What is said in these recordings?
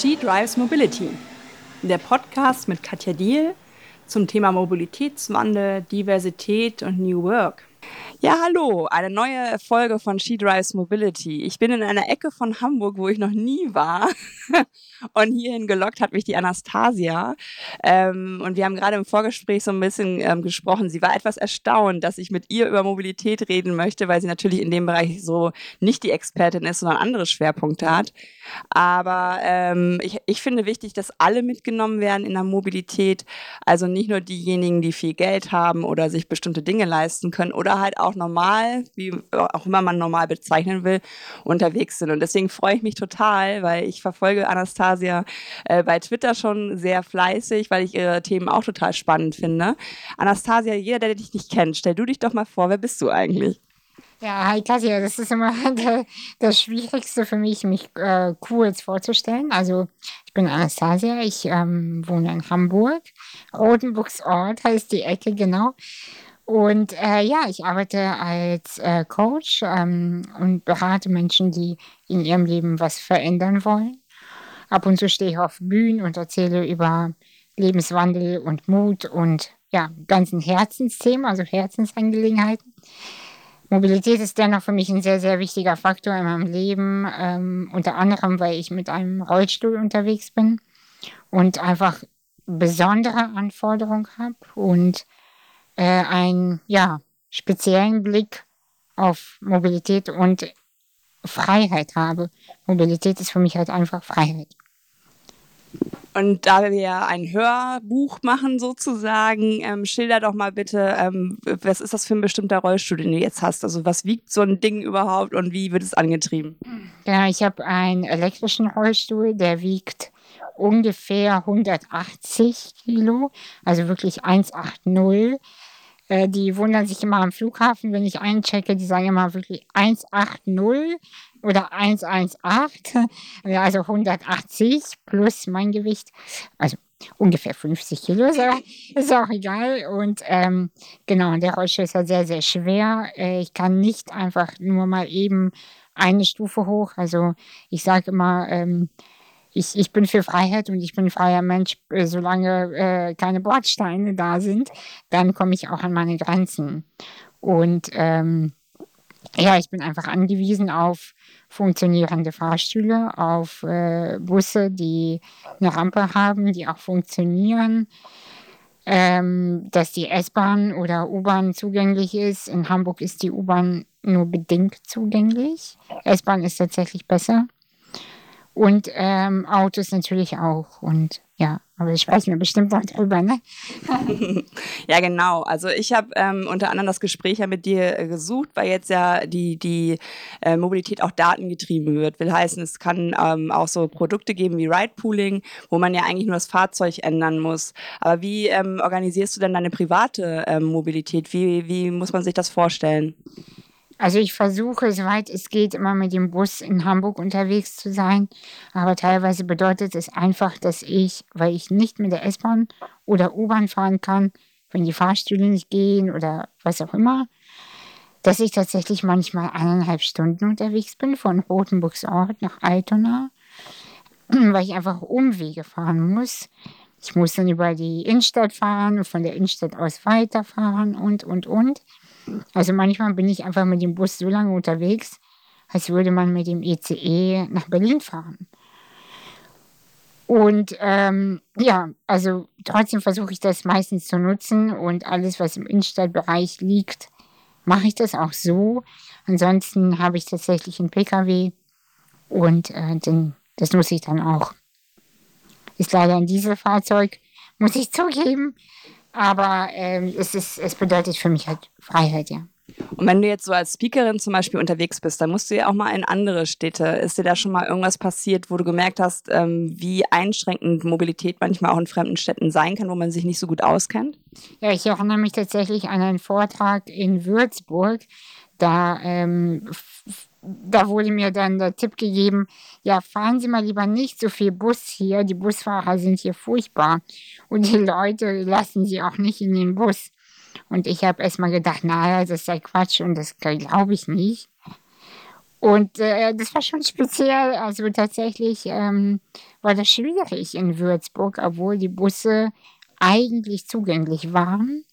She Drives Mobility, der Podcast mit Katja Diel zum Thema Mobilitätswandel, Diversität und New Work. Ja, hallo, eine neue Folge von She Drives Mobility. Ich bin in einer Ecke von Hamburg, wo ich noch nie war. Und hierhin gelockt hat mich die Anastasia. Ähm, und wir haben gerade im Vorgespräch so ein bisschen ähm, gesprochen. Sie war etwas erstaunt, dass ich mit ihr über Mobilität reden möchte, weil sie natürlich in dem Bereich so nicht die Expertin ist, sondern andere Schwerpunkte hat. Aber ähm, ich, ich finde wichtig, dass alle mitgenommen werden in der Mobilität. Also nicht nur diejenigen, die viel Geld haben oder sich bestimmte Dinge leisten können oder halt auch normal, wie auch immer man normal bezeichnen will, unterwegs sind. Und deswegen freue ich mich total, weil ich verfolge Anastasia äh, bei Twitter schon sehr fleißig, weil ich ihre Themen auch total spannend finde. Anastasia, jeder, der dich nicht kennt, stell du dich doch mal vor, wer bist du eigentlich? Ja, hi Katja, das ist immer das Schwierigste für mich, mich äh, kurz vorzustellen. Also ich bin Anastasia, ich ähm, wohne in Hamburg. Rotenburgs Ort heißt die Ecke, genau. Und äh, ja, ich arbeite als äh, Coach ähm, und berate Menschen, die in ihrem Leben was verändern wollen. Ab und zu stehe ich auf Bühnen und erzähle über Lebenswandel und Mut und ja, ganzen Herzensthemen, also Herzensangelegenheiten. Mobilität ist dennoch für mich ein sehr, sehr wichtiger Faktor in meinem Leben, ähm, unter anderem, weil ich mit einem Rollstuhl unterwegs bin und einfach besondere Anforderungen habe und äh, einen ja, speziellen Blick auf Mobilität und Freiheit habe. Mobilität ist für mich halt einfach Freiheit. Und da wir ja ein Hörbuch machen sozusagen, ähm, schilder doch mal bitte, ähm, was ist das für ein bestimmter Rollstuhl, den du jetzt hast? Also was wiegt so ein Ding überhaupt und wie wird es angetrieben? Ja, ich habe einen elektrischen Rollstuhl, der wiegt ungefähr 180 Kilo, also wirklich 180. Äh, die wundern sich immer am Flughafen, wenn ich einchecke, die sagen immer wirklich 180 oder 118, also 180 plus mein Gewicht, also ungefähr 50 Kilo, ist, auch egal. Und ähm, genau, der Rollstuhl ist halt sehr, sehr schwer. Äh, ich kann nicht einfach nur mal eben eine Stufe hoch. Also ich sage immer, ähm, ich, ich bin für Freiheit und ich bin ein freier Mensch, äh, solange äh, keine Bordsteine da sind, dann komme ich auch an meine Grenzen. Und ähm, ja, ich bin einfach angewiesen auf funktionierende Fahrstühle, auf äh, Busse, die eine Rampe haben, die auch funktionieren, ähm, dass die S-Bahn oder U-Bahn zugänglich ist. In Hamburg ist die U-Bahn nur bedingt zugänglich. S-Bahn ist tatsächlich besser. Und ähm, Autos natürlich auch. Und ja, aber ich weiß mir bestimmt noch drüber, ne? ja, genau. Also ich habe ähm, unter anderem das Gespräch ja mit dir gesucht, weil jetzt ja die, die äh, Mobilität auch datengetrieben wird. Will heißen, es kann ähm, auch so Produkte geben wie Ride-Pooling, wo man ja eigentlich nur das Fahrzeug ändern muss. Aber wie ähm, organisierst du denn deine private ähm, Mobilität? Wie, wie muss man sich das vorstellen? Also ich versuche, soweit es geht, immer mit dem Bus in Hamburg unterwegs zu sein. Aber teilweise bedeutet es einfach, dass ich, weil ich nicht mit der S-Bahn oder U-Bahn fahren kann, wenn die Fahrstühle nicht gehen oder was auch immer, dass ich tatsächlich manchmal eineinhalb Stunden unterwegs bin von Rotenburgs Ort nach Altona, weil ich einfach Umwege fahren muss. Ich muss dann über die Innenstadt fahren und von der Innenstadt aus weiterfahren und, und, und. Also manchmal bin ich einfach mit dem Bus so lange unterwegs, als würde man mit dem ECE e nach Berlin fahren. Und ähm, ja, also trotzdem versuche ich das meistens zu nutzen und alles, was im Innenstadtbereich liegt, mache ich das auch so. Ansonsten habe ich tatsächlich einen Pkw und äh, den, das nutze ich dann auch. Ist leider ein Dieselfahrzeug, muss ich zugeben. Aber ähm, es, ist, es bedeutet für mich halt Freiheit, ja. Und wenn du jetzt so als Speakerin zum Beispiel unterwegs bist, dann musst du ja auch mal in andere Städte. Ist dir da schon mal irgendwas passiert, wo du gemerkt hast, ähm, wie einschränkend Mobilität manchmal auch in fremden Städten sein kann, wo man sich nicht so gut auskennt? Ja, ich erinnere mich tatsächlich an einen Vortrag in Würzburg. Da ähm, da wurde mir dann der Tipp gegeben, ja, fahren Sie mal lieber nicht so viel Bus hier, die Busfahrer sind hier furchtbar und die Leute lassen Sie auch nicht in den Bus. Und ich habe erstmal gedacht, naja, das sei Quatsch und das glaube ich nicht. Und äh, das war schon speziell. Also tatsächlich ähm, war das schwierig in Würzburg, obwohl die Busse eigentlich zugänglich waren.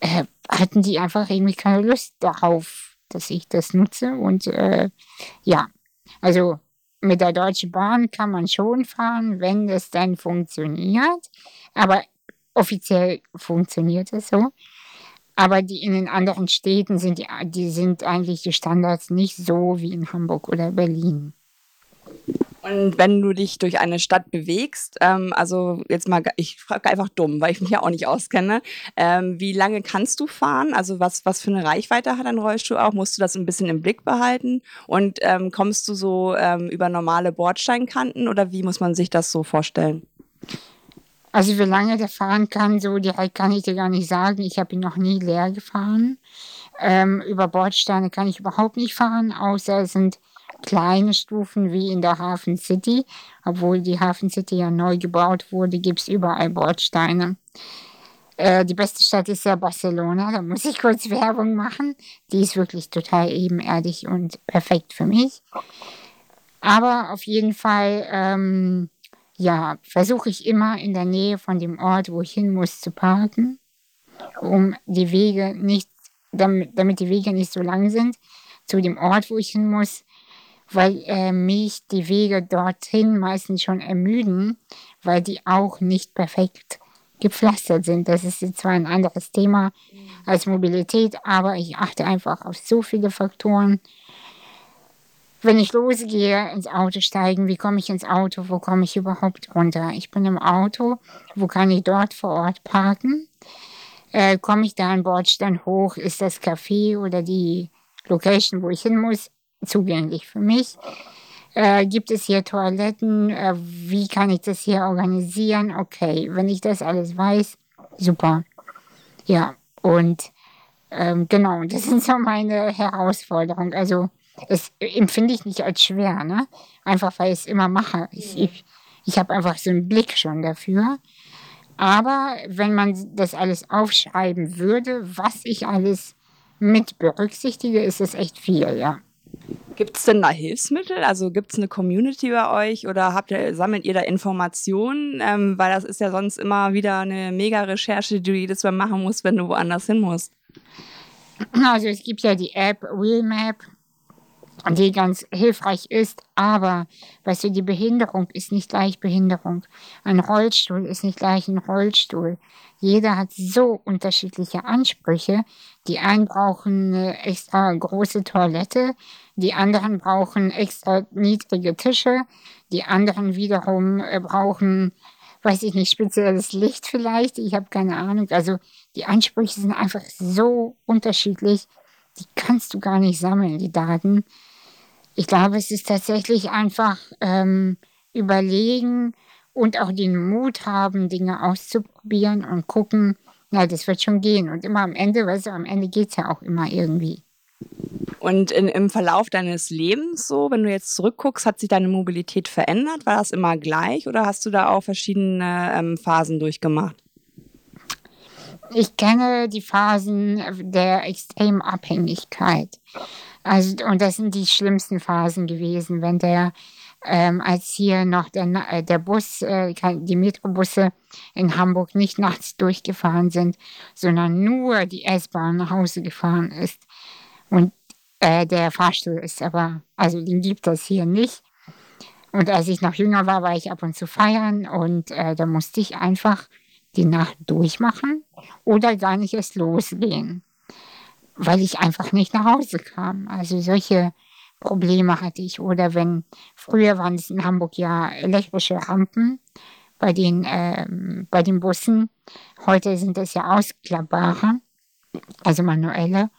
Äh, hatten die einfach irgendwie keine Lust darauf, dass ich das nutze. Und äh, ja, also mit der Deutschen Bahn kann man schon fahren, wenn das dann funktioniert. Aber offiziell funktioniert es so. Aber die in den anderen Städten sind die, die sind eigentlich die Standards nicht so wie in Hamburg oder Berlin. Und wenn du dich durch eine Stadt bewegst, ähm, also jetzt mal, ich frage einfach dumm, weil ich mich ja auch nicht auskenne, ähm, wie lange kannst du fahren? Also was, was für eine Reichweite hat ein Rollstuhl auch? Musst du das ein bisschen im Blick behalten? Und ähm, kommst du so ähm, über normale Bordsteinkanten oder wie muss man sich das so vorstellen? Also wie lange der fahren kann, so direkt kann ich dir gar nicht sagen. Ich habe ihn noch nie leer gefahren. Ähm, über Bordsteine kann ich überhaupt nicht fahren, außer es sind kleine Stufen wie in der Hafen City. Obwohl die Hafen City ja neu gebaut wurde, gibt es überall Bordsteine. Äh, die beste Stadt ist ja Barcelona, da muss ich kurz Werbung machen. Die ist wirklich total ebenerdig und perfekt für mich. Aber auf jeden Fall ähm, ja, versuche ich immer in der Nähe von dem Ort, wo ich hin muss, zu parken, um die Wege nicht, damit, damit die Wege nicht so lang sind, zu dem Ort, wo ich hin muss, weil äh, mich die Wege dorthin meistens schon ermüden, weil die auch nicht perfekt gepflastert sind. Das ist zwar ein anderes Thema als Mobilität, aber ich achte einfach auf so viele Faktoren wenn ich losgehe, ins Auto steigen, wie komme ich ins Auto, wo komme ich überhaupt runter? Ich bin im Auto, wo kann ich dort vor Ort parken? Äh, komme ich da an Bordstein hoch, ist das Café oder die Location, wo ich hin muss, zugänglich für mich? Äh, gibt es hier Toiletten? Äh, wie kann ich das hier organisieren? Okay, wenn ich das alles weiß, super. Ja, und ähm, genau, das sind so meine Herausforderungen. Also das empfinde ich nicht als schwer, ne? Einfach weil ich es immer mache. Ich, ich, ich habe einfach so einen Blick schon dafür. Aber wenn man das alles aufschreiben würde, was ich alles mit berücksichtige, ist es echt viel, ja. Gibt es denn da Hilfsmittel? Also gibt es eine Community bei euch oder habt ihr, sammelt ihr da Informationen? Ähm, weil das ist ja sonst immer wieder eine Mega-Recherche, die du jedes Mal machen musst, wenn du woanders hin musst. Also es gibt ja die App Wheelmap, die ganz hilfreich ist. Aber, weißt du, die Behinderung ist nicht gleich Behinderung. Ein Rollstuhl ist nicht gleich ein Rollstuhl. Jeder hat so unterschiedliche Ansprüche. Die einen brauchen eine extra große Toilette, die anderen brauchen extra niedrige Tische, die anderen wiederum äh, brauchen, weiß ich nicht, spezielles Licht vielleicht. Ich habe keine Ahnung. Also die Ansprüche sind einfach so unterschiedlich. Die kannst du gar nicht sammeln, die Daten. Ich glaube, es ist tatsächlich einfach ähm, überlegen und auch den Mut haben, Dinge auszuprobieren und gucken, na, das wird schon gehen. Und immer am Ende, weißt du, am Ende geht es ja auch immer irgendwie. Und in, im Verlauf deines Lebens so, wenn du jetzt zurückguckst, hat sich deine Mobilität verändert? War das immer gleich oder hast du da auch verschiedene ähm, Phasen durchgemacht? Ich kenne die Phasen der extremen Abhängigkeit. Also, und das sind die schlimmsten Phasen gewesen, wenn der, ähm, als hier noch der, äh, der Bus, äh, die Metrobusse in Hamburg nicht nachts durchgefahren sind, sondern nur die S-Bahn nach Hause gefahren ist. Und äh, der Fahrstuhl ist aber, also den gibt es hier nicht. Und als ich noch jünger war, war ich ab und zu feiern und äh, da musste ich einfach die Nacht durchmachen oder gar nicht erst losgehen weil ich einfach nicht nach Hause kam. Also solche Probleme hatte ich. Oder wenn, früher waren es in Hamburg ja elektrische Rampen bei den, äh, bei den Bussen. Heute sind es ja ausklappbare, also manuelle.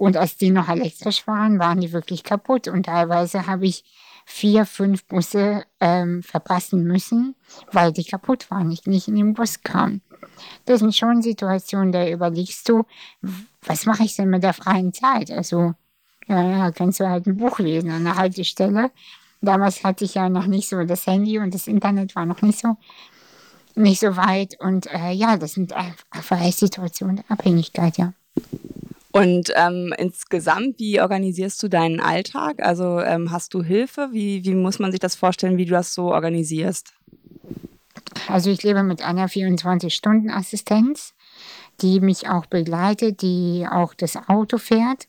Und als die noch elektrisch waren, waren die wirklich kaputt. Und teilweise habe ich vier, fünf Busse ähm, verpassen müssen, weil die kaputt waren, ich nicht in den Bus kam. Das sind schon Situationen, da überlegst du, was mache ich denn mit der freien Zeit? Also, ja, kannst du halt ein Buch lesen an der Haltestelle. Damals hatte ich ja noch nicht so das Handy und das Internet war noch nicht so, nicht so weit. Und äh, ja, das sind einfach Situationen der Abhängigkeit, ja. Und ähm, insgesamt, wie organisierst du deinen Alltag? Also ähm, hast du Hilfe? Wie, wie muss man sich das vorstellen, wie du das so organisierst? Also ich lebe mit einer 24-Stunden-Assistenz, die mich auch begleitet, die auch das Auto fährt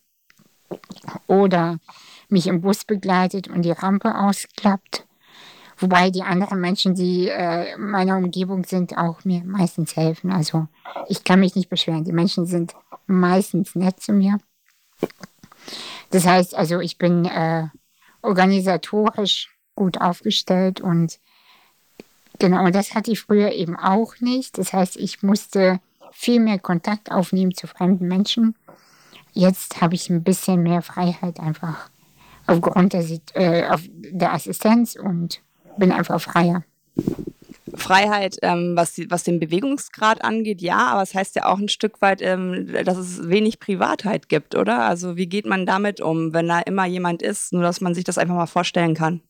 oder mich im Bus begleitet und die Rampe ausklappt. Wobei die anderen Menschen, die äh, meiner Umgebung sind, auch mir meistens helfen. Also ich kann mich nicht beschweren. Die Menschen sind meistens nett zu mir. Das heißt also, ich bin äh, organisatorisch gut aufgestellt und genau, das hatte ich früher eben auch nicht. Das heißt, ich musste viel mehr Kontakt aufnehmen zu fremden Menschen. Jetzt habe ich ein bisschen mehr Freiheit einfach aufgrund der, äh, auf der Assistenz und bin einfach freier. Freiheit, ähm, was, was den Bewegungsgrad angeht, ja, aber es das heißt ja auch ein Stück weit, ähm, dass es wenig Privatheit gibt, oder? Also wie geht man damit um, wenn da immer jemand ist, nur dass man sich das einfach mal vorstellen kann?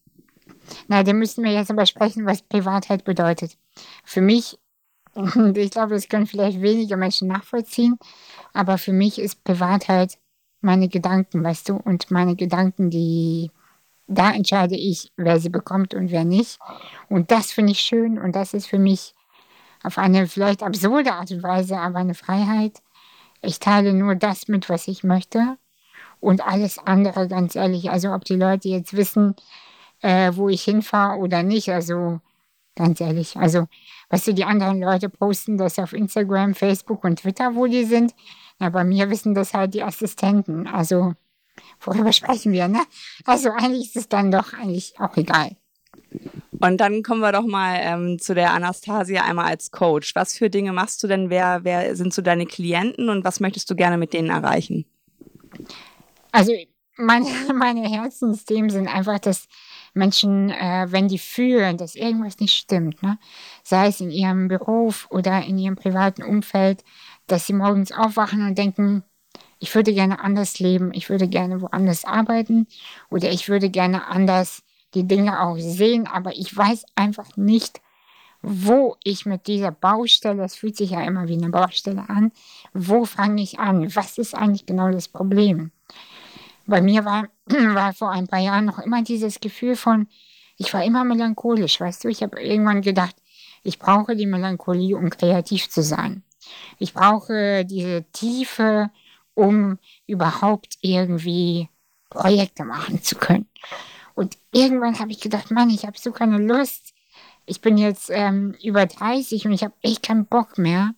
Na, da müssen wir jetzt aber sprechen, was Privatheit bedeutet. Für mich, ich glaube, das können vielleicht weniger Menschen nachvollziehen, aber für mich ist Privatheit meine Gedanken, weißt du, und meine Gedanken, die da entscheide ich, wer sie bekommt und wer nicht. Und das finde ich schön und das ist für mich auf eine vielleicht absurde Art und Weise, aber eine Freiheit. Ich teile nur das mit, was ich möchte und alles andere, ganz ehrlich. Also ob die Leute jetzt wissen, äh, wo ich hinfahre oder nicht, also ganz ehrlich. Also, weißt du, die anderen Leute posten das auf Instagram, Facebook und Twitter, wo die sind. Ja, bei mir wissen das halt die Assistenten. Also worüber sprechen wir, ne? Also eigentlich ist es dann doch eigentlich auch egal. Und dann kommen wir doch mal ähm, zu der Anastasia einmal als Coach. Was für Dinge machst du denn? Wer, wer sind so deine Klienten und was möchtest du gerne mit denen erreichen? Also meine, meine Herzensthemen sind einfach, dass Menschen, äh, wenn die fühlen, dass irgendwas nicht stimmt, ne? sei es in ihrem Beruf oder in ihrem privaten Umfeld, dass sie morgens aufwachen und denken, ich würde gerne anders leben, ich würde gerne woanders arbeiten oder ich würde gerne anders die Dinge auch sehen, aber ich weiß einfach nicht, wo ich mit dieser Baustelle, es fühlt sich ja immer wie eine Baustelle an, wo fange ich an? Was ist eigentlich genau das Problem? Bei mir war, war vor ein paar Jahren noch immer dieses Gefühl von, ich war immer melancholisch, weißt du, ich habe irgendwann gedacht, ich brauche die Melancholie, um kreativ zu sein. Ich brauche diese Tiefe, um überhaupt irgendwie Projekte machen zu können. Und irgendwann habe ich gedacht, Mann, ich habe so keine Lust. Ich bin jetzt ähm, über 30 und ich habe echt keinen Bock mehr,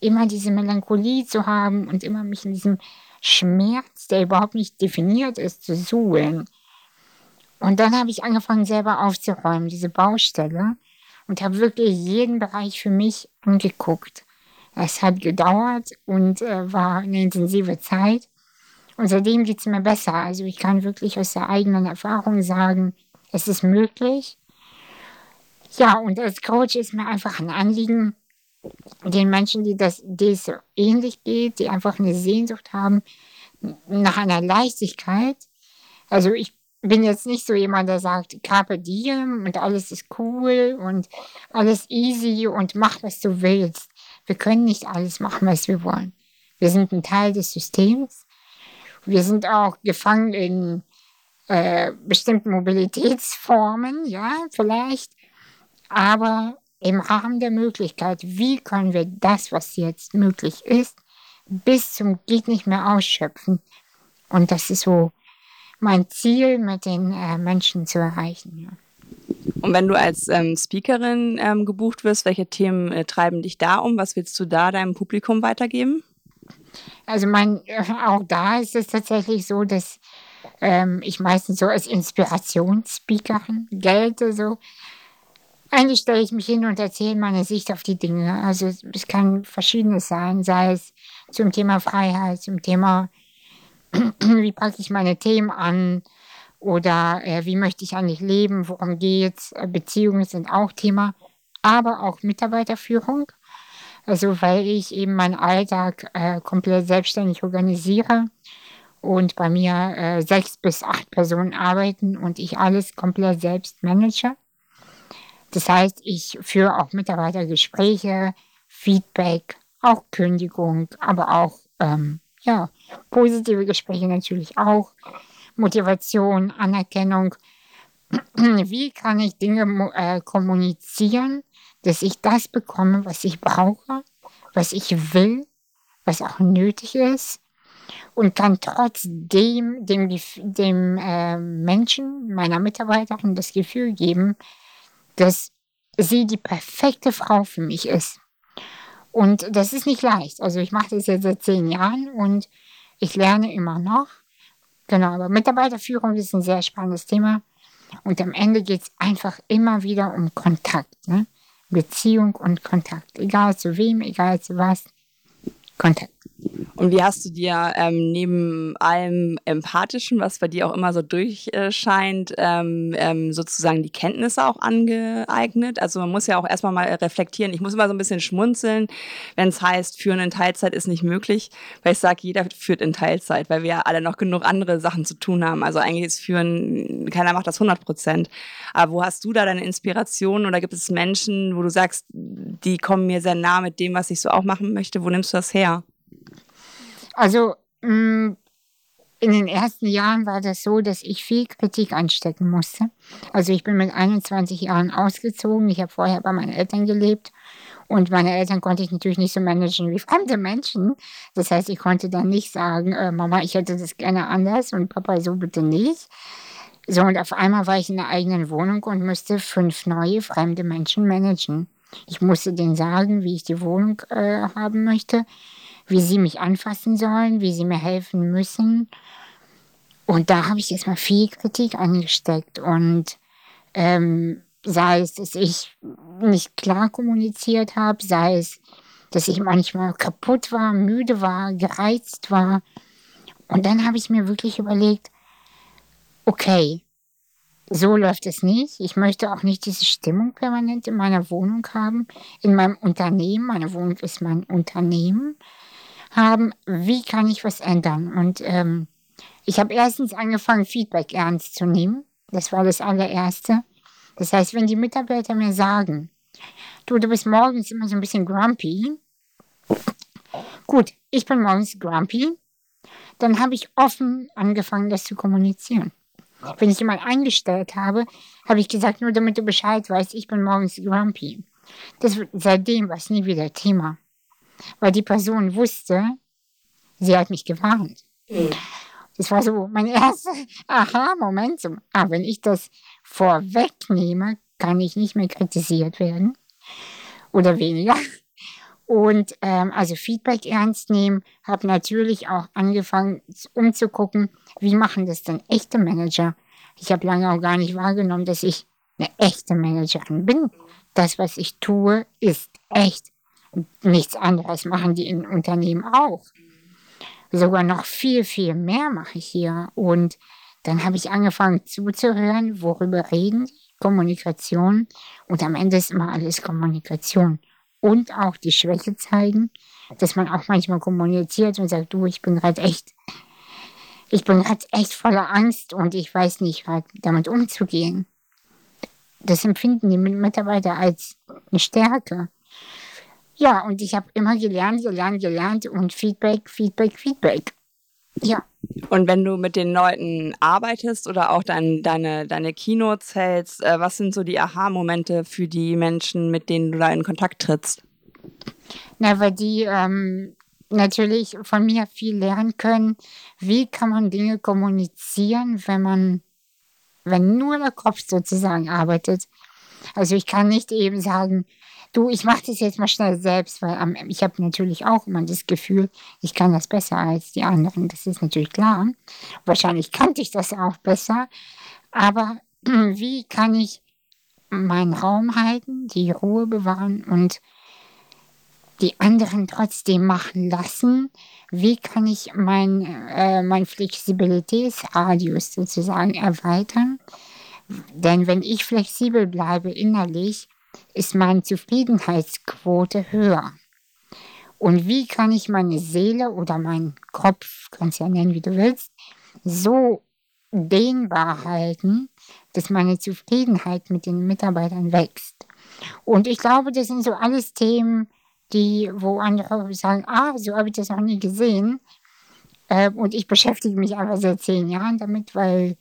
immer diese Melancholie zu haben und immer mich in diesem Schmerz, der überhaupt nicht definiert ist, zu suhlen. Und dann habe ich angefangen, selber aufzuräumen, diese Baustelle, und habe wirklich jeden Bereich für mich angeguckt. Es hat gedauert und äh, war eine intensive Zeit. Und seitdem geht es mir besser. Also ich kann wirklich aus der eigenen Erfahrung sagen, es ist möglich. Ja, und als Coach ist mir einfach ein Anliegen, den Menschen, die das, es so ähnlich geht, die einfach eine Sehnsucht haben nach einer Leichtigkeit. Also ich bin jetzt nicht so jemand, der sagt, Carpe diem und alles ist cool und alles easy und mach, was du willst. Wir können nicht alles machen, was wir wollen. Wir sind ein Teil des Systems. Wir sind auch gefangen in äh, bestimmten Mobilitätsformen, ja, vielleicht. Aber im Rahmen der Möglichkeit, wie können wir das, was jetzt möglich ist, bis zum Geht nicht mehr ausschöpfen. Und das ist so mein Ziel, mit den äh, Menschen zu erreichen. Ja. Und wenn du als ähm, Speakerin ähm, gebucht wirst, welche Themen äh, treiben dich da um? Was willst du da deinem Publikum weitergeben? Also mein, äh, auch da ist es tatsächlich so, dass ähm, ich meistens so als Inspirationsspeakerin gelte. So. Eigentlich stelle ich mich hin und erzähle meine Sicht auf die Dinge. Also es kann verschiedenes sein, sei es zum Thema Freiheit, zum Thema, wie packe ich meine Themen an, oder äh, wie möchte ich eigentlich leben, worum geht's, äh, Beziehungen sind auch Thema, aber auch Mitarbeiterführung. Also weil ich eben meinen Alltag äh, komplett selbstständig organisiere und bei mir äh, sechs bis acht Personen arbeiten und ich alles komplett selbst manage. Das heißt, ich führe auch Mitarbeitergespräche, Feedback, auch Kündigung, aber auch ähm, ja, Positive Gespräche natürlich auch. Motivation, Anerkennung. Wie kann ich Dinge äh, kommunizieren, dass ich das bekomme, was ich brauche, was ich will, was auch nötig ist und kann trotzdem dem, dem äh, Menschen, meiner Mitarbeiterin, das Gefühl geben, dass sie die perfekte Frau für mich ist. Und das ist nicht leicht. Also ich mache das jetzt seit zehn Jahren und ich lerne immer noch. Genau, aber Mitarbeiterführung ist ein sehr spannendes Thema. Und am Ende geht es einfach immer wieder um Kontakt. Ne? Beziehung und Kontakt. Egal zu wem, egal zu was. Kontakt. Und wie hast du dir ähm, neben allem Empathischen, was bei dir auch immer so durchscheint, ähm, ähm, sozusagen die Kenntnisse auch angeeignet? Also man muss ja auch erstmal mal reflektieren. Ich muss immer so ein bisschen schmunzeln, wenn es heißt, führen in Teilzeit ist nicht möglich, weil ich sage, jeder führt in Teilzeit, weil wir ja alle noch genug andere Sachen zu tun haben. Also eigentlich ist Führen, keiner macht das 100 Prozent. Aber wo hast du da deine Inspiration oder gibt es Menschen, wo du sagst, die kommen mir sehr nah mit dem, was ich so auch machen möchte? Wo nimmst du das her? Also mm, in den ersten Jahren war das so, dass ich viel Kritik anstecken musste. Also ich bin mit 21 Jahren ausgezogen. Ich habe vorher bei meinen Eltern gelebt. Und meine Eltern konnte ich natürlich nicht so managen wie fremde Menschen. Das heißt, ich konnte dann nicht sagen, äh, Mama, ich hätte das gerne anders und Papa, so bitte nicht. So, und auf einmal war ich in der eigenen Wohnung und musste fünf neue fremde Menschen managen. Ich musste denen sagen, wie ich die Wohnung äh, haben möchte wie sie mich anfassen sollen, wie sie mir helfen müssen. Und da habe ich jetzt mal viel Kritik angesteckt und ähm, sei es, dass ich nicht klar kommuniziert habe, sei es, dass ich manchmal kaputt war, müde war, gereizt war. Und dann habe ich mir wirklich überlegt, okay, so läuft es nicht. Ich möchte auch nicht diese Stimmung permanent in meiner Wohnung haben, in meinem Unternehmen. Meine Wohnung ist mein Unternehmen haben, wie kann ich was ändern? Und ähm, ich habe erstens angefangen, Feedback ernst zu nehmen. Das war das allererste. Das heißt, wenn die Mitarbeiter mir sagen, du, du bist morgens immer so ein bisschen grumpy. Gut, ich bin morgens grumpy. Dann habe ich offen angefangen, das zu kommunizieren. Wenn ich jemand eingestellt habe, habe ich gesagt, nur damit du Bescheid weißt, ich bin morgens grumpy. Das, seitdem war es nie wieder Thema weil die Person wusste, sie hat mich gewarnt. Mhm. Das war so mein erster Aha-Moment. So, ah, wenn ich das vorwegnehme, kann ich nicht mehr kritisiert werden oder weniger. Und ähm, also Feedback ernst nehmen, habe natürlich auch angefangen umzugucken, wie machen das denn echte Manager. Ich habe lange auch gar nicht wahrgenommen, dass ich eine echte Managerin bin. Das, was ich tue, ist echt nichts anderes machen die in Unternehmen auch. Sogar noch viel, viel mehr mache ich hier. Und dann habe ich angefangen zuzuhören, worüber reden die, Kommunikation. Und am Ende ist immer alles Kommunikation. Und auch die Schwäche zeigen, dass man auch manchmal kommuniziert und sagt, du, ich bin gerade echt, ich bin gerade echt voller Angst und ich weiß nicht, damit umzugehen. Das empfinden die Mitarbeiter als eine Stärke. Ja, und ich habe immer gelernt, gelernt, gelernt und Feedback, Feedback, Feedback. Ja. Und wenn du mit den Leuten arbeitest oder auch dein, deine, deine Keynotes hältst, äh, was sind so die Aha-Momente für die Menschen, mit denen du da in Kontakt trittst? Na, weil die ähm, natürlich von mir viel lernen können. Wie kann man Dinge kommunizieren, wenn man, wenn nur der Kopf sozusagen arbeitet? Also ich kann nicht eben sagen, du, ich mache das jetzt mal schnell selbst, weil ähm, ich habe natürlich auch immer das Gefühl, ich kann das besser als die anderen. Das ist natürlich klar. Wahrscheinlich kannte ich das auch besser. Aber wie kann ich meinen Raum halten, die Ruhe bewahren und die anderen trotzdem machen lassen? Wie kann ich mein, äh, mein Flexibilitätsradius sozusagen erweitern? Denn wenn ich flexibel bleibe innerlich, ist meine Zufriedenheitsquote höher. Und wie kann ich meine Seele oder meinen Kopf, kannst ja nennen, wie du willst, so dehnbar halten, dass meine Zufriedenheit mit den Mitarbeitern wächst. Und ich glaube, das sind so alles Themen, die, wo andere sagen, ah, so habe ich das noch nie gesehen. Äh, und ich beschäftige mich einfach seit zehn Jahren damit, weil,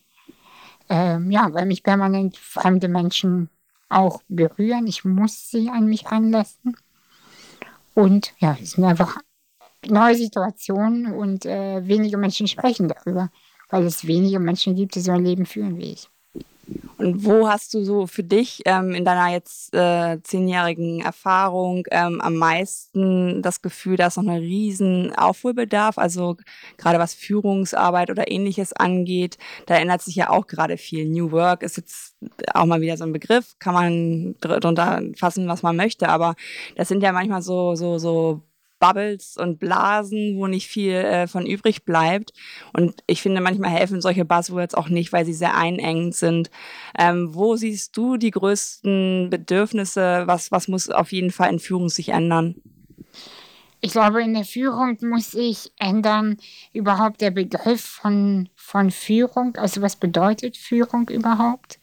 äh, ja, weil mich permanent fremde Menschen auch berühren. Ich muss sie an mich ranlassen. Und ja, es sind einfach neue Situationen und äh, wenige Menschen sprechen darüber, weil es wenige Menschen gibt, die so ein Leben führen wie ich. Und wo hast du so für dich ähm, in deiner jetzt äh, zehnjährigen Erfahrung ähm, am meisten das Gefühl, dass noch ein riesen Aufholbedarf, also gerade was Führungsarbeit oder ähnliches angeht, da ändert sich ja auch gerade viel. New Work ist jetzt auch mal wieder so ein Begriff, kann man drunter fassen, was man möchte, aber das sind ja manchmal so, so, so Bubbles und Blasen, wo nicht viel äh, von übrig bleibt. Und ich finde, manchmal helfen solche Buzzwords auch nicht, weil sie sehr einengend sind. Ähm, wo siehst du die größten Bedürfnisse? Was, was muss auf jeden Fall in Führung sich ändern? Ich glaube, in der Führung muss sich ändern überhaupt der Begriff von, von Führung. Also was bedeutet Führung überhaupt?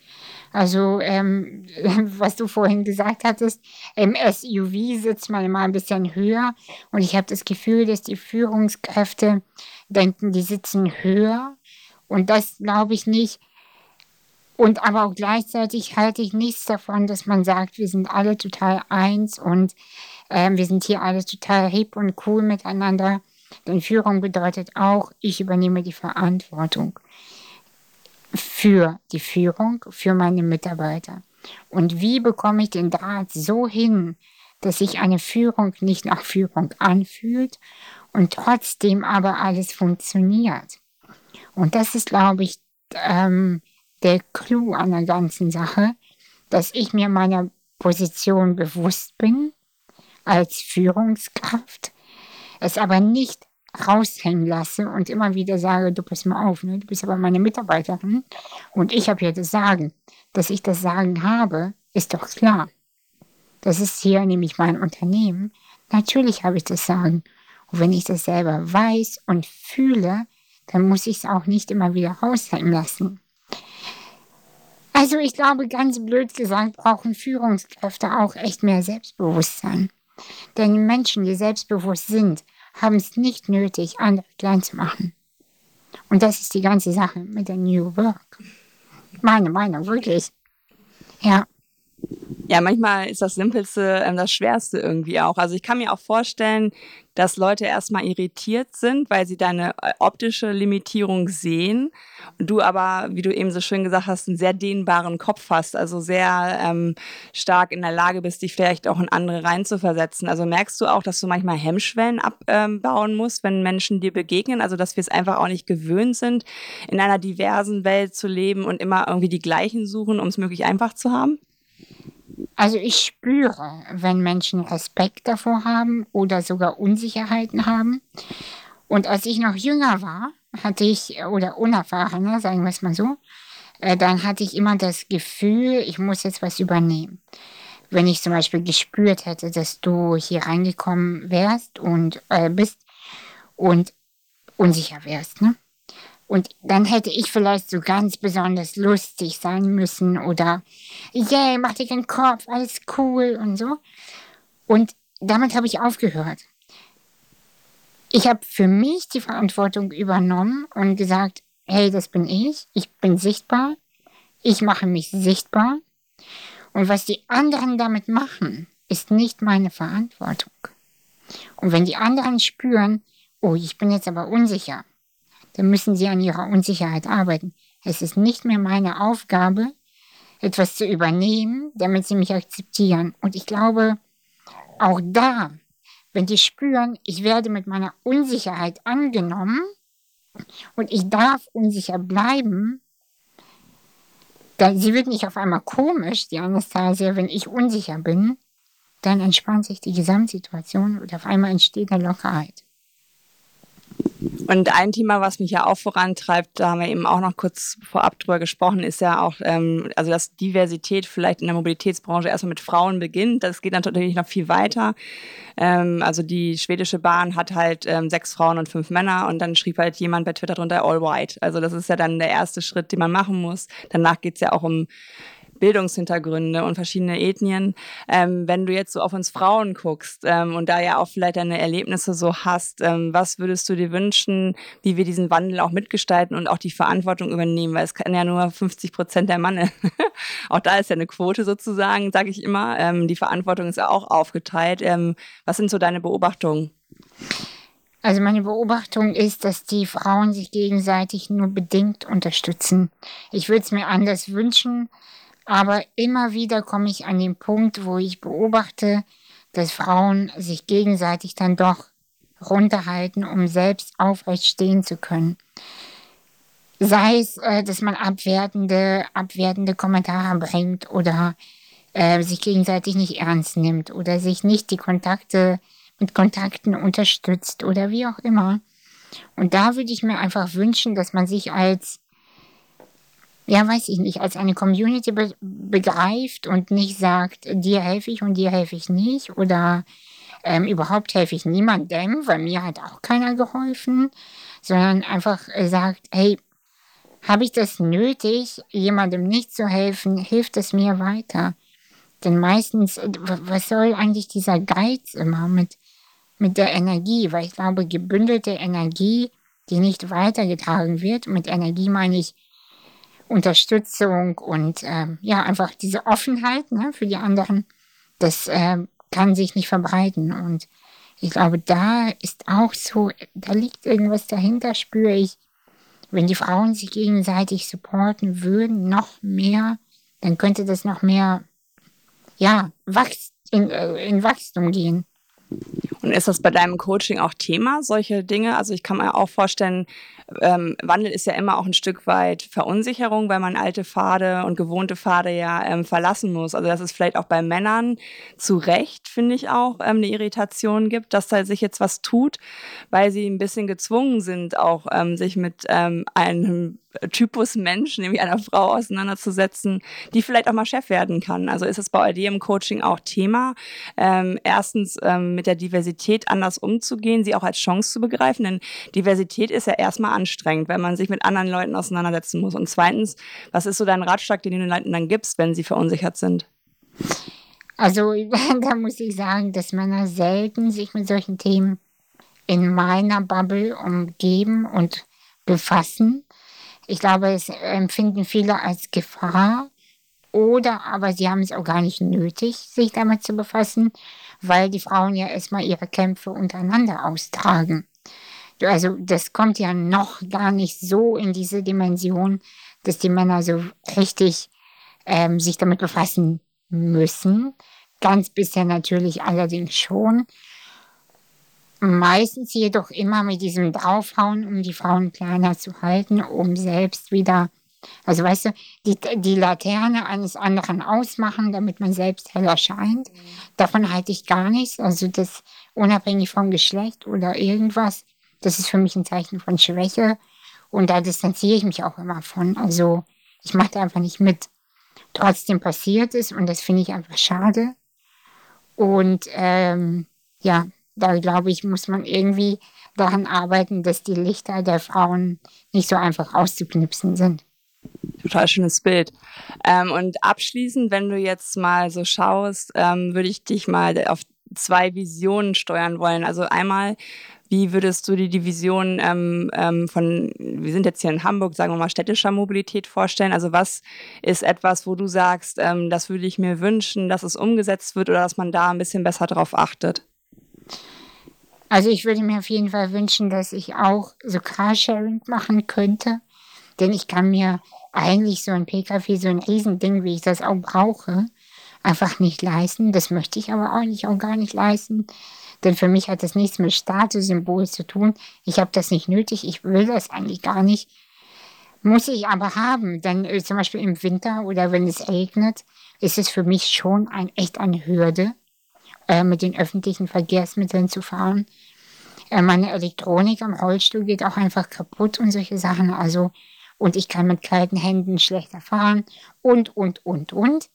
Also, ähm, was du vorhin gesagt hattest, im SUV sitzt man immer ein bisschen höher und ich habe das Gefühl, dass die Führungskräfte denken, die sitzen höher und das glaube ich nicht. Und aber auch gleichzeitig halte ich nichts davon, dass man sagt, wir sind alle total eins und äh, wir sind hier alle total hip und cool miteinander. Denn Führung bedeutet auch, ich übernehme die Verantwortung für die Führung, für meine Mitarbeiter. Und wie bekomme ich den Draht so hin, dass sich eine Führung nicht nach Führung anfühlt und trotzdem aber alles funktioniert. Und das ist, glaube ich, ähm, der Clou an der ganzen Sache, dass ich mir meiner Position bewusst bin als Führungskraft, es aber nicht raushängen lasse und immer wieder sage, du pass mal auf, ne? du bist aber meine Mitarbeiterin und ich habe hier das Sagen. Dass ich das Sagen habe, ist doch klar. Das ist hier nämlich mein Unternehmen. Natürlich habe ich das Sagen. Und wenn ich das selber weiß und fühle, dann muss ich es auch nicht immer wieder raushängen lassen. Also ich glaube, ganz blöd gesagt, brauchen Führungskräfte auch echt mehr Selbstbewusstsein. Denn Menschen, die selbstbewusst sind, haben es nicht nötig, andere klein zu machen. Und das ist die ganze Sache mit der New Work. Meine Meinung, wirklich. Ja. Ja, manchmal ist das Simpelste ähm, das Schwerste irgendwie auch. Also ich kann mir auch vorstellen, dass Leute erstmal irritiert sind, weil sie deine äh, optische Limitierung sehen. Du aber, wie du eben so schön gesagt hast, einen sehr dehnbaren Kopf hast, also sehr ähm, stark in der Lage bist, dich vielleicht auch in andere reinzuversetzen. Also merkst du auch, dass du manchmal Hemmschwellen abbauen ähm, musst, wenn Menschen dir begegnen? Also dass wir es einfach auch nicht gewöhnt sind, in einer diversen Welt zu leben und immer irgendwie die gleichen suchen, um es möglich einfach zu haben? Also ich spüre, wenn Menschen Respekt davor haben oder sogar Unsicherheiten haben. Und als ich noch jünger war, hatte ich, oder unerfahrener, sagen wir es mal so, äh, dann hatte ich immer das Gefühl, ich muss jetzt was übernehmen. Wenn ich zum Beispiel gespürt hätte, dass du hier reingekommen wärst und äh, bist und unsicher wärst, ne? Und dann hätte ich vielleicht so ganz besonders lustig sein müssen oder, yay, mach dir den Kopf, alles cool und so. Und damit habe ich aufgehört. Ich habe für mich die Verantwortung übernommen und gesagt, hey, das bin ich, ich bin sichtbar, ich mache mich sichtbar. Und was die anderen damit machen, ist nicht meine Verantwortung. Und wenn die anderen spüren, oh, ich bin jetzt aber unsicher, dann müssen sie an ihrer Unsicherheit arbeiten. Es ist nicht mehr meine Aufgabe, etwas zu übernehmen, damit sie mich akzeptieren. Und ich glaube, auch da, wenn die spüren, ich werde mit meiner Unsicherheit angenommen und ich darf unsicher bleiben, dann, sie wird nicht auf einmal komisch, die Anastasia, wenn ich unsicher bin, dann entspannt sich die Gesamtsituation und auf einmal entsteht eine Lockerheit. Und ein Thema, was mich ja auch vorantreibt, da haben wir eben auch noch kurz vorab drüber gesprochen, ist ja auch, ähm, also dass Diversität vielleicht in der Mobilitätsbranche erstmal mit Frauen beginnt. Das geht natürlich noch viel weiter. Ähm, also die schwedische Bahn hat halt ähm, sechs Frauen und fünf Männer und dann schrieb halt jemand bei Twitter drunter All White. Also das ist ja dann der erste Schritt, den man machen muss. Danach geht's ja auch um Bildungshintergründe und verschiedene Ethnien. Ähm, wenn du jetzt so auf uns Frauen guckst ähm, und da ja auch vielleicht deine Erlebnisse so hast, ähm, was würdest du dir wünschen, wie wir diesen Wandel auch mitgestalten und auch die Verantwortung übernehmen? Weil es kann ja nur 50 Prozent der Manne. auch da ist ja eine Quote sozusagen, sage ich immer. Ähm, die Verantwortung ist ja auch aufgeteilt. Ähm, was sind so deine Beobachtungen? Also meine Beobachtung ist, dass die Frauen sich gegenseitig nur bedingt unterstützen. Ich würde es mir anders wünschen, aber immer wieder komme ich an den Punkt, wo ich beobachte, dass Frauen sich gegenseitig dann doch runterhalten, um selbst aufrecht stehen zu können. Sei es, äh, dass man abwertende, abwertende Kommentare bringt oder äh, sich gegenseitig nicht ernst nimmt oder sich nicht die Kontakte mit Kontakten unterstützt oder wie auch immer. Und da würde ich mir einfach wünschen, dass man sich als, ja, weiß ich nicht, als eine Community be begreift und nicht sagt, dir helfe ich und dir helfe ich nicht oder ähm, überhaupt helfe ich niemandem, weil mir hat auch keiner geholfen, sondern einfach äh, sagt, hey, habe ich das nötig, jemandem nicht zu helfen, hilft es mir weiter. Denn meistens, äh, was soll eigentlich dieser Geiz immer mit, mit der Energie, weil ich glaube, gebündelte Energie, die nicht weitergetragen wird, mit Energie meine ich Unterstützung und ähm, ja, einfach diese Offenheit ne, für die anderen, das äh, kann sich nicht verbreiten. Und ich glaube, da ist auch so, da liegt irgendwas dahinter, spüre ich. Wenn die Frauen sich gegenseitig supporten würden, noch mehr, dann könnte das noch mehr, ja, wachst, in, äh, in Wachstum gehen. Und ist das bei deinem Coaching auch Thema, solche Dinge? Also ich kann mir auch vorstellen, ähm, Wandel ist ja immer auch ein Stück weit Verunsicherung, weil man alte Pfade und gewohnte Pfade ja ähm, verlassen muss. Also dass es vielleicht auch bei Männern zu Recht, finde ich auch, ähm, eine Irritation gibt, dass da sich jetzt was tut, weil sie ein bisschen gezwungen sind, auch ähm, sich mit ähm, einem Typus Mensch, nämlich einer Frau auseinanderzusetzen, die vielleicht auch mal Chef werden kann. Also ist es bei dir im Coaching auch Thema, ähm, erstens ähm, mit der Diversität anders umzugehen, sie auch als Chance zu begreifen, denn Diversität ist ja erstmal anstrengend, wenn man sich mit anderen Leuten auseinandersetzen muss. Und zweitens, was ist so dein Ratschlag, den du den Leuten dann gibst, wenn sie verunsichert sind? Also da muss ich sagen, dass Männer selten sich mit solchen Themen in meiner Bubble umgeben und befassen. Ich glaube, es empfinden viele als Gefahr oder aber sie haben es auch gar nicht nötig, sich damit zu befassen, weil die Frauen ja erstmal ihre Kämpfe untereinander austragen. Also das kommt ja noch gar nicht so in diese Dimension, dass die Männer so richtig ähm, sich damit befassen müssen. Ganz bisher natürlich allerdings schon. Meistens jedoch immer mit diesem Draufhauen, um die Frauen kleiner zu halten, um selbst wieder, also weißt du, die, die Laterne eines anderen ausmachen, damit man selbst heller scheint. Davon halte ich gar nichts. Also das unabhängig vom Geschlecht oder irgendwas, das ist für mich ein Zeichen von Schwäche. Und da distanziere ich mich auch immer von. Also ich mache da einfach nicht mit. Trotzdem passiert es und das finde ich einfach schade. Und ähm, ja, da glaube ich, muss man irgendwie daran arbeiten, dass die Lichter der Frauen nicht so einfach auszuknipsen sind. Total schönes Bild. Ähm, und abschließend, wenn du jetzt mal so schaust, ähm, würde ich dich mal auf zwei Visionen steuern wollen. Also einmal, wie würdest du dir die Vision ähm, ähm, von, wir sind jetzt hier in Hamburg, sagen wir mal, städtischer Mobilität vorstellen? Also was ist etwas, wo du sagst, ähm, das würde ich mir wünschen, dass es umgesetzt wird oder dass man da ein bisschen besser drauf achtet? Also ich würde mir auf jeden Fall wünschen, dass ich auch so Carsharing machen könnte. Denn ich kann mir eigentlich so ein Pkw, so ein Riesending, wie ich das auch brauche, einfach nicht leisten. Das möchte ich aber auch nicht, auch gar nicht leisten. Denn für mich hat das nichts mit Statussymbol zu tun. Ich habe das nicht nötig, ich will das eigentlich gar nicht. Muss ich aber haben, denn äh, zum Beispiel im Winter oder wenn es regnet, ist es für mich schon ein, echt eine Hürde, äh, mit den öffentlichen Verkehrsmitteln zu fahren. Äh, meine Elektronik am Rollstuhl geht auch einfach kaputt und solche Sachen. Also, und ich kann mit kalten Händen schlechter fahren und, und, und, und.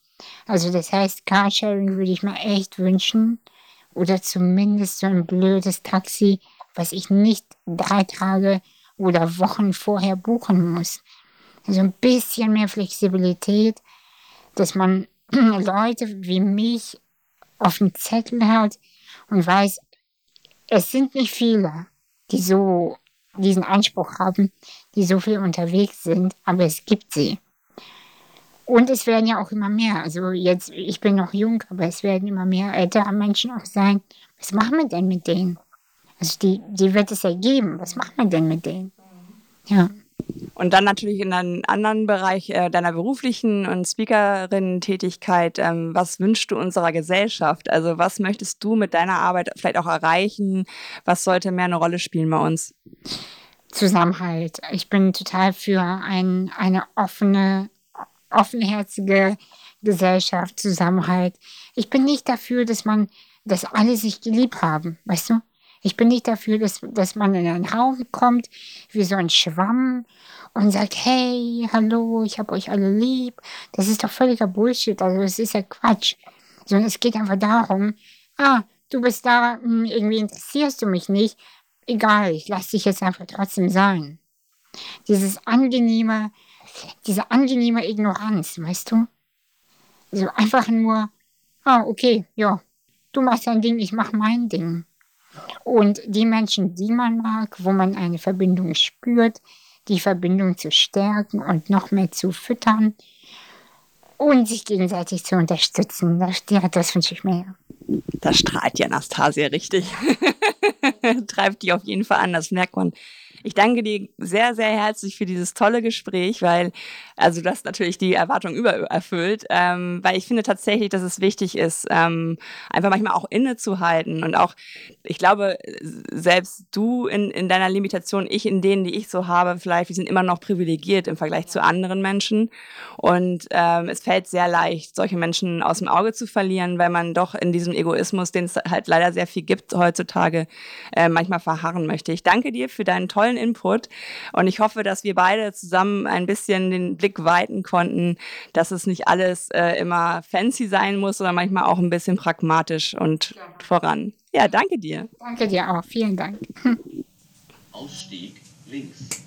Also das heißt, Carsharing würde ich mir echt wünschen. Oder zumindest so ein blödes Taxi, was ich nicht drei Tage oder Wochen vorher buchen muss. Also ein bisschen mehr Flexibilität, dass man Leute wie mich auf dem Zettel hat und weiß, es sind nicht viele, die so diesen Anspruch haben, die so viel unterwegs sind, aber es gibt sie. Und es werden ja auch immer mehr. Also jetzt, ich bin noch jung, aber es werden immer mehr ältere Menschen auch sein. Was machen wir denn mit denen? Also die, die wird es ja geben. Was macht man denn mit denen? Ja. Und dann natürlich in einem anderen Bereich äh, deiner beruflichen und Speakerin-Tätigkeit, ähm, was wünschst du unserer Gesellschaft? Also was möchtest du mit deiner Arbeit vielleicht auch erreichen? Was sollte mehr eine Rolle spielen bei uns? Zusammenhalt. Ich bin total für ein, eine offene, offenherzige Gesellschaft, Zusammenhalt. Ich bin nicht dafür, dass man, dass alle sich lieb haben, weißt du? Ich bin nicht dafür, dass, dass man in einen Raum kommt, wie so ein Schwamm und sagt, hey, hallo, ich habe euch alle lieb. Das ist doch völliger Bullshit, also es ist ja Quatsch. Sondern es geht einfach darum, ah, du bist da, hm, irgendwie interessierst du mich nicht. Egal, ich lasse dich jetzt einfach trotzdem sein. Dieses angenehme, diese angenehme Ignoranz, weißt du? So einfach nur, ah, okay, ja, du machst dein Ding, ich mach mein Ding. Und die Menschen, die man mag, wo man eine Verbindung spürt, die Verbindung zu stärken und noch mehr zu füttern und sich gegenseitig zu unterstützen. Das, ja, das wünsche ich mir. Das strahlt die Anastasia richtig. Treibt die auf jeden Fall an, das merkt man. Ich danke dir sehr, sehr herzlich für dieses tolle Gespräch, weil, also das natürlich die Erwartung übererfüllt, ähm, weil ich finde tatsächlich, dass es wichtig ist, ähm, einfach manchmal auch innezuhalten und auch, ich glaube, selbst du in, in deiner Limitation, ich in denen, die ich so habe, vielleicht, wir sind immer noch privilegiert im Vergleich zu anderen Menschen und ähm, es fällt sehr leicht, solche Menschen aus dem Auge zu verlieren, weil man doch in diesem Egoismus, den es halt leider sehr viel gibt heutzutage, äh, manchmal verharren möchte. Ich danke dir für deinen tollen tollen Input. Und ich hoffe, dass wir beide zusammen ein bisschen den Blick weiten konnten, dass es nicht alles äh, immer fancy sein muss, sondern manchmal auch ein bisschen pragmatisch und ja. voran. Ja, danke dir. Danke dir auch. Vielen Dank. Ausstieg links.